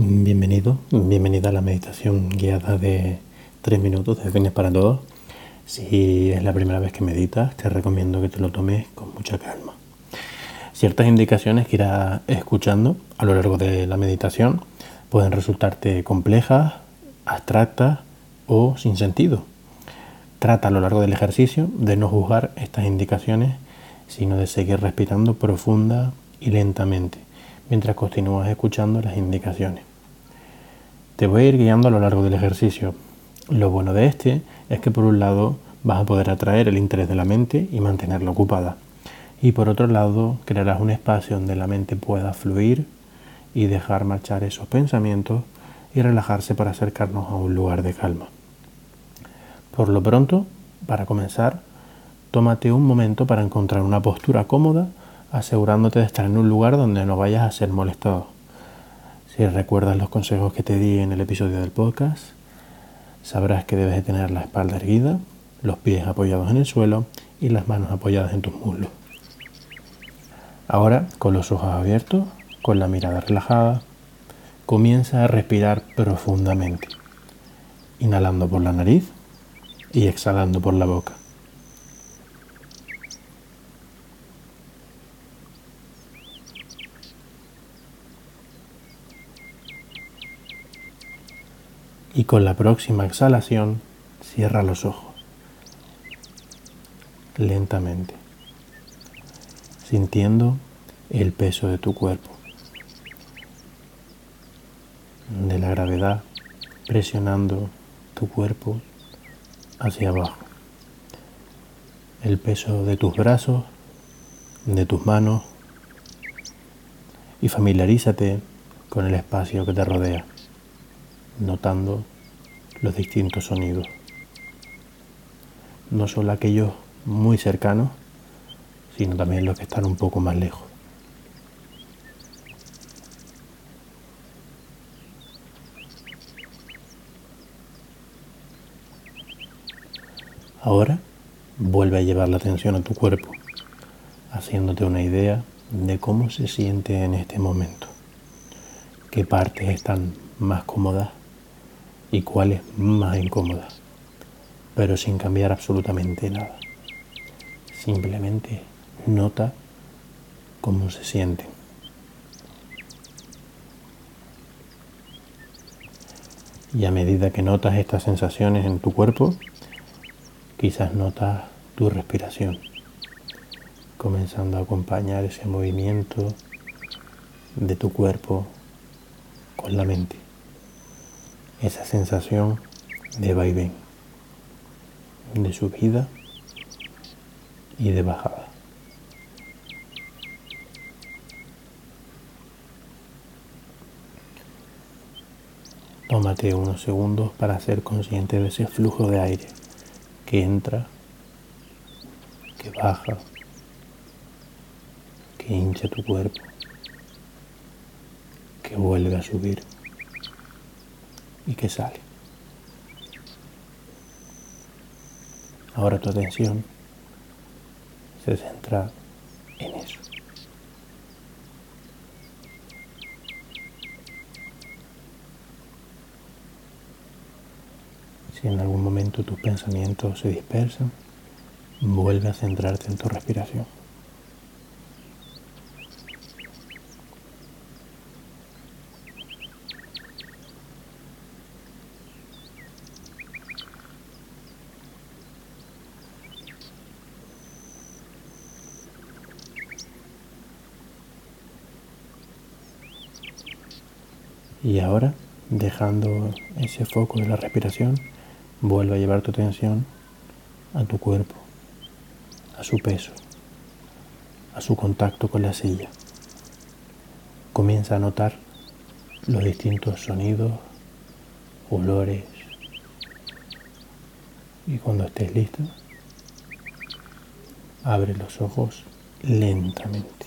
Bienvenido, bienvenida a la meditación guiada de 3 minutos de fines para todos. Si es la primera vez que meditas, te recomiendo que te lo tomes con mucha calma. Ciertas indicaciones que irás escuchando a lo largo de la meditación pueden resultarte complejas, abstractas o sin sentido. Trata a lo largo del ejercicio de no juzgar estas indicaciones, sino de seguir respirando profunda y lentamente mientras continúas escuchando las indicaciones. Te voy a ir guiando a lo largo del ejercicio. Lo bueno de este es que por un lado vas a poder atraer el interés de la mente y mantenerla ocupada. Y por otro lado crearás un espacio donde la mente pueda fluir y dejar marchar esos pensamientos y relajarse para acercarnos a un lugar de calma. Por lo pronto, para comenzar, tómate un momento para encontrar una postura cómoda, asegurándote de estar en un lugar donde no vayas a ser molestado. Si recuerdas los consejos que te di en el episodio del podcast, sabrás que debes de tener la espalda erguida, los pies apoyados en el suelo y las manos apoyadas en tus muslos. Ahora, con los ojos abiertos, con la mirada relajada, comienza a respirar profundamente, inhalando por la nariz y exhalando por la boca. Y con la próxima exhalación cierra los ojos. Lentamente, sintiendo el peso de tu cuerpo, de la gravedad presionando tu cuerpo hacia abajo, el peso de tus brazos, de tus manos. Y familiarízate con el espacio que te rodea notando los distintos sonidos. No solo aquellos muy cercanos, sino también los que están un poco más lejos. Ahora vuelve a llevar la atención a tu cuerpo, haciéndote una idea de cómo se siente en este momento, qué partes están más cómodas y cuál es más incómoda, pero sin cambiar absolutamente nada. Simplemente nota cómo se siente. Y a medida que notas estas sensaciones en tu cuerpo, quizás notas tu respiración, comenzando a acompañar ese movimiento de tu cuerpo con la mente esa sensación de vaivén, de subida y de bajada. Tómate unos segundos para ser consciente de ese flujo de aire que entra, que baja, que hincha tu cuerpo, que vuelve a subir y que sale. Ahora tu atención se centra en eso. Si en algún momento tus pensamientos se dispersan, vuelve a centrarte en tu respiración. Y ahora, dejando ese foco de la respiración, vuelve a llevar tu atención a tu cuerpo, a su peso, a su contacto con la silla. Comienza a notar los distintos sonidos, olores. Y cuando estés listo, abre los ojos lentamente.